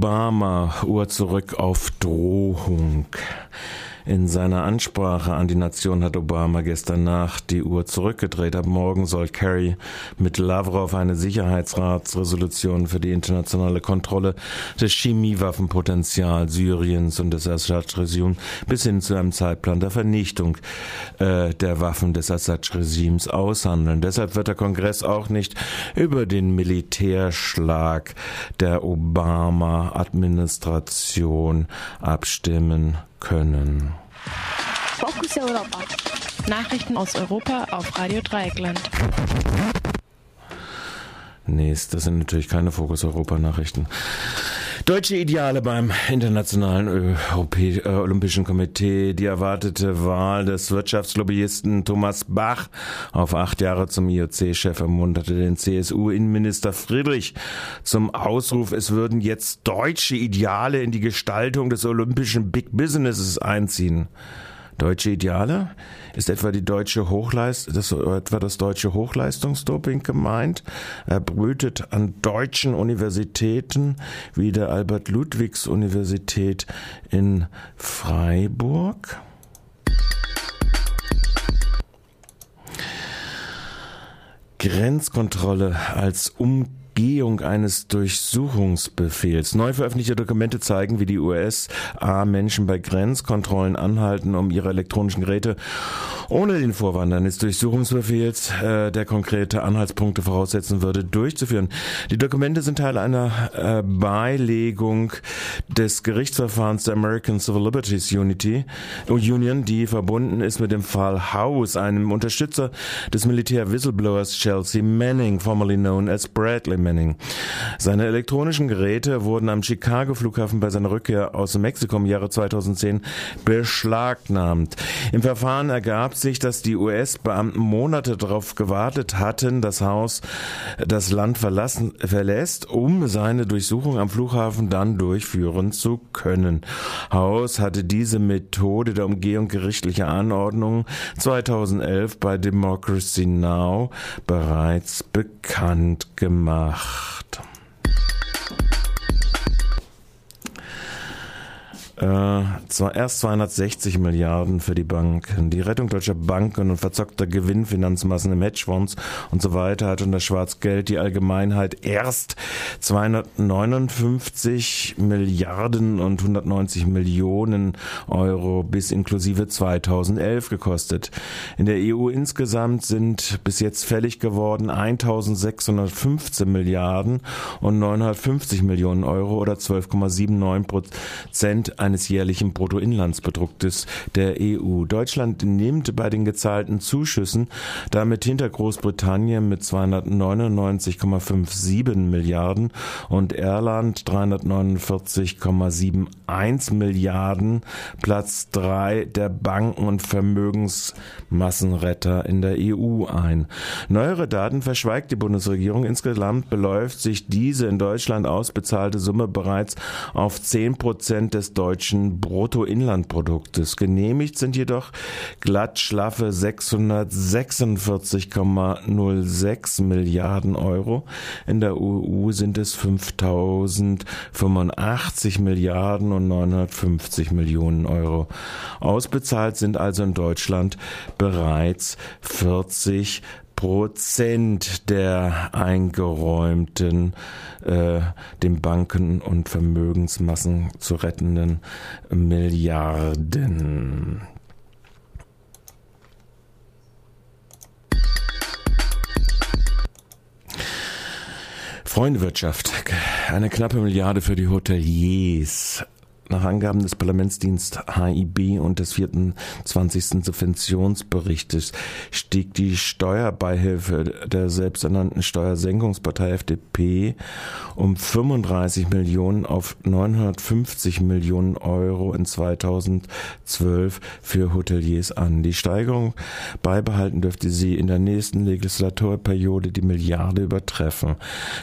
Obama, Uhr zurück auf Drohung. In seiner Ansprache an die Nation hat Obama gestern Nacht die Uhr zurückgedreht. Ab morgen soll Kerry mit Lavrov eine Sicherheitsratsresolution für die internationale Kontrolle des Chemiewaffenpotenzials Syriens und des Assad-Regimes bis hin zu einem Zeitplan der Vernichtung äh, der Waffen des Assad-Regimes aushandeln. Deshalb wird der Kongress auch nicht über den Militärschlag der Obama-Administration abstimmen können. Fokus Europa. Nachrichten aus Europa auf Radio Dreieckland. Nee, das sind natürlich keine Fokus Europa Nachrichten. Deutsche Ideale beim Internationalen äh, Olympischen Komitee. Die erwartete Wahl des Wirtschaftslobbyisten Thomas Bach auf acht Jahre zum IOC-Chef ermunterte den CSU-Innenminister Friedrich zum Ausruf, es würden jetzt deutsche Ideale in die Gestaltung des olympischen Big Businesses einziehen. Deutsche Ideale? Ist etwa die deutsche Hochleist das, etwa das deutsche Hochleistungsdoping gemeint? Er brütet an deutschen Universitäten wie der Albert-Ludwigs-Universität in Freiburg? Grenzkontrolle als Umkehr Umgehung eines Durchsuchungsbefehls. Neu veröffentlichte Dokumente zeigen, wie die USA Menschen bei Grenzkontrollen anhalten, um ihre elektronischen Geräte ohne den Vorwand eines Durchsuchungsbefehls, äh, der konkrete Anhaltspunkte voraussetzen würde, durchzuführen. Die Dokumente sind Teil einer äh, Beilegung des Gerichtsverfahrens der American Civil Liberties Unity, Union, die verbunden ist mit dem Fall House, einem Unterstützer des Militär-Whistleblowers Chelsea Manning, formerly known as Bradley Manning. Manning. Seine elektronischen Geräte wurden am Chicago-Flughafen bei seiner Rückkehr aus Mexiko im Jahre 2010 beschlagnahmt. Im Verfahren ergab sich, dass die US-Beamten Monate darauf gewartet hatten, das Haus das Land verlassen, verlässt, um seine Durchsuchung am Flughafen dann durchführen zu können. Haus hatte diese Methode der Umgehung gerichtlicher Anordnungen 2011 bei Democracy Now bereits bekannt gemacht gemacht. Äh, zwar erst 260 Milliarden für die Banken. Die Rettung deutscher Banken und verzockter Gewinnfinanzmassen im Hedgefonds und so weiter hat unter Schwarzgeld die Allgemeinheit erst 259 Milliarden und 190 Millionen Euro bis inklusive 2011 gekostet. In der EU insgesamt sind bis jetzt fällig geworden 1615 Milliarden und 950 Millionen Euro oder 12,79 Prozent eines jährlichen Bruttoinlandsproduktes der EU. Deutschland nimmt bei den gezahlten Zuschüssen damit hinter Großbritannien mit 299,57 Milliarden und Irland 349,71 Milliarden Platz drei der Banken- und Vermögensmassenretter in der EU ein. Neuere Daten verschweigt die Bundesregierung. Insgesamt beläuft sich diese in Deutschland ausbezahlte Summe bereits auf 10 Prozent des deutschen deutschen Bruttoinlandproduktes. Genehmigt sind jedoch glatt schlaffe 646,06 Milliarden Euro. In der EU sind es 5085 Milliarden und 950 Millionen Euro. Ausbezahlt sind also in Deutschland bereits 40 Prozent der eingeräumten, äh, den Banken und Vermögensmassen zu rettenden Milliarden. Freundewirtschaft, eine knappe Milliarde für die Hoteliers, nach Angaben des Parlamentsdienst HIB und des 24. Subventionsberichtes stieg die Steuerbeihilfe der selbsternannten Steuersenkungspartei FDP um 35 Millionen auf 950 Millionen Euro in 2012 für Hoteliers an. Die Steigerung beibehalten dürfte sie in der nächsten Legislaturperiode die Milliarde übertreffen.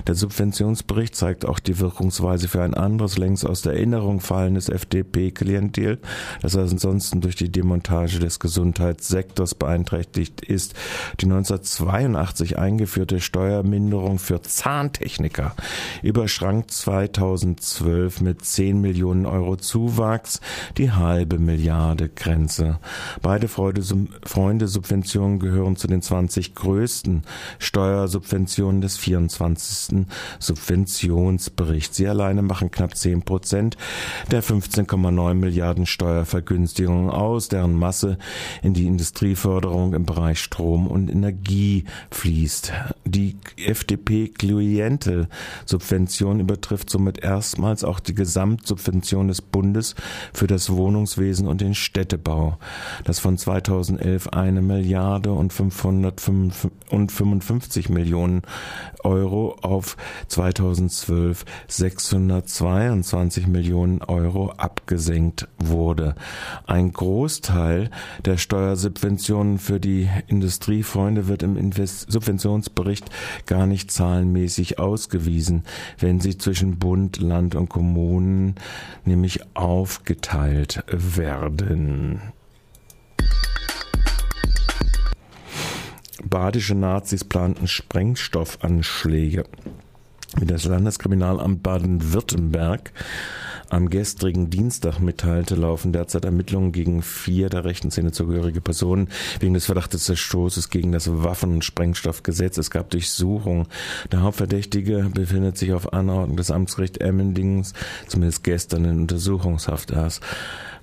Der Subventionsbericht zeigt auch die Wirkungsweise für ein anderes längst aus der Erinnerung fallende jenes FDP-Klientel, das ansonsten durch die Demontage des Gesundheitssektors beeinträchtigt ist. Die 1982 eingeführte Steuerminderung für Zahntechniker überschrank 2012 mit 10 Millionen Euro Zuwachs die halbe Milliarde Grenze. Beide Freunde-Subventionen gehören zu den 20 größten Steuersubventionen des 24. Subventionsberichts. Sie alleine machen knapp 10 Prozent der 15,9 Milliarden Steuervergünstigungen aus, deren Masse in die Industrieförderung im Bereich Strom und Energie fließt. Die FDP-Klientel-Subvention übertrifft somit erstmals auch die Gesamtsubvention des Bundes für das Wohnungswesen und den Städtebau, das von 2011 eine Milliarde und 555 Millionen Euro auf 2012 622 Millionen Euro abgesenkt wurde. Ein Großteil der Steuersubventionen für die Industriefreunde wird im Subventionsbericht gar nicht zahlenmäßig ausgewiesen, wenn sie zwischen Bund, Land und Kommunen nämlich aufgeteilt werden. Badische Nazis planten Sprengstoffanschläge. Wie das Landeskriminalamt Baden-Württemberg am gestrigen Dienstag mitteilte, laufen derzeit Ermittlungen gegen vier der rechten Szene zugehörige Personen wegen des Verdachtes des Verstoßes gegen das Waffen- und Sprengstoffgesetz. Es gab Durchsuchungen. Der Hauptverdächtige befindet sich auf Anordnung des Amtsgerichts Emmendings, zumindest gestern in Untersuchungshaft erst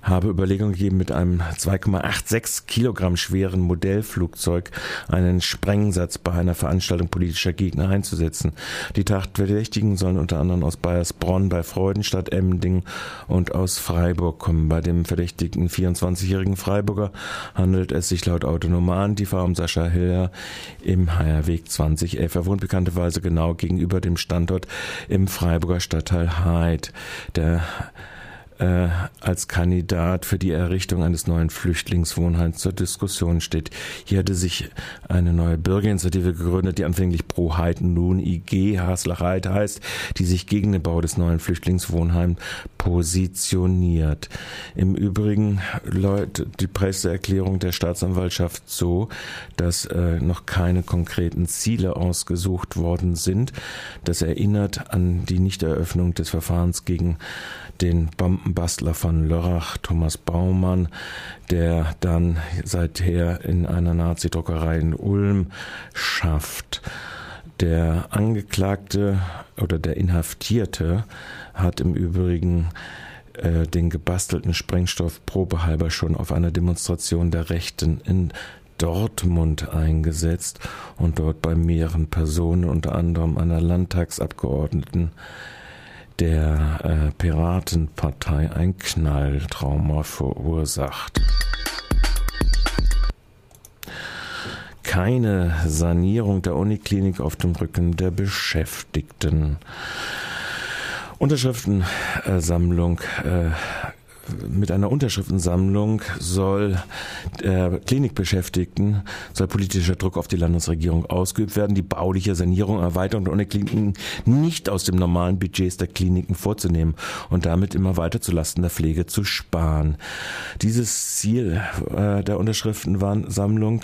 habe Überlegungen gegeben, mit einem 2,86 Kilogramm schweren Modellflugzeug einen Sprengsatz bei einer Veranstaltung politischer Gegner einzusetzen. Die Tatverdächtigen sollen unter anderem aus Bayersbronn bei Freudenstadt, Emmending und aus Freiburg kommen. Bei dem verdächtigten 24-jährigen Freiburger handelt es sich laut autonomer Antifa um Sascha Hiller im Heierweg 2011. Er wohnt bekannterweise genau gegenüber dem Standort im Freiburger Stadtteil Heid. Der äh, als Kandidat für die Errichtung eines neuen Flüchtlingswohnheims zur Diskussion steht. Hier hatte sich eine neue Bürgerinitiative gegründet, die anfänglich Pro Heid nun IG Haslach-Heid heißt, die sich gegen den Bau des neuen Flüchtlingswohnheims positioniert. Im Übrigen läutet die Presseerklärung der Staatsanwaltschaft so, dass äh, noch keine konkreten Ziele ausgesucht worden sind. Das erinnert an die Nichteröffnung des Verfahrens gegen den Bombenbastler von Lörrach, Thomas Baumann, der dann seither in einer Nazidruckerei in Ulm schafft. Der Angeklagte oder der Inhaftierte hat im Übrigen äh, den gebastelten Sprengstoff probehalber schon auf einer Demonstration der Rechten in Dortmund eingesetzt und dort bei mehreren Personen, unter anderem einer Landtagsabgeordneten, der äh, Piratenpartei ein Knalltrauma verursacht. Keine Sanierung der Uniklinik auf dem Rücken der Beschäftigten. Unterschriftensammlung äh, mit einer Unterschriftensammlung soll der Klinikbeschäftigten soll politischer Druck auf die Landesregierung ausgeübt werden, die bauliche Sanierung, Erweiterung der Unikliniken nicht aus dem normalen Budgets der Kliniken vorzunehmen und damit immer weiter zulasten der Pflege zu sparen. Dieses Ziel äh, der Unterschriftensammlung,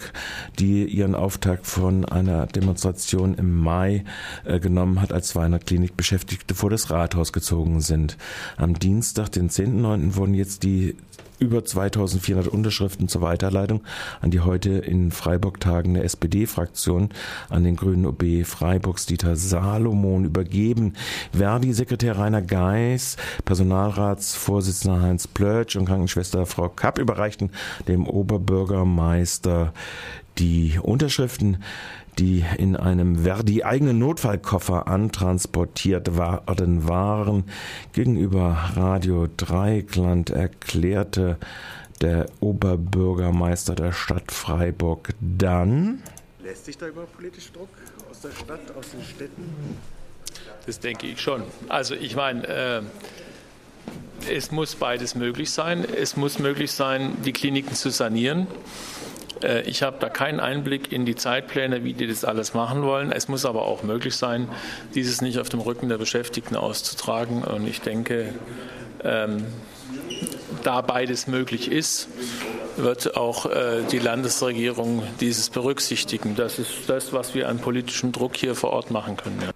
die ihren Auftakt von einer Demonstration im Mai äh, genommen hat, als 200 Klinikbeschäftigte vor das Rathaus gezogen sind. Am Dienstag, den 10.9., wurden wurden jetzt die über 2400 Unterschriften zur Weiterleitung an die heute in Freiburg tagende SPD-Fraktion an den grünen OB Freiburgs Dieter Salomon übergeben. Verdi-Sekretär Rainer Geis, Personalratsvorsitzender Heinz Plötsch und Krankenschwester Frau Kapp überreichten dem Oberbürgermeister die Unterschriften die in einem Verdi-eigenen Notfallkoffer antransportiert worden waren. Gegenüber Radio Dreieckland erklärte der Oberbürgermeister der Stadt Freiburg dann. Lässt sich da überhaupt politisch Druck aus der Stadt, aus den Städten? Das denke ich schon. Also ich meine, äh, es muss beides möglich sein. Es muss möglich sein, die Kliniken zu sanieren. Äh, ich habe da keinen Einblick in die Zeitpläne, wie die das alles machen wollen. Es muss aber auch möglich sein, dieses nicht auf dem Rücken der Beschäftigten auszutragen. Und ich denke, ähm, da beides möglich ist, wird auch äh, die Landesregierung dieses berücksichtigen. Das ist das, was wir an politischem Druck hier vor Ort machen können. Ja.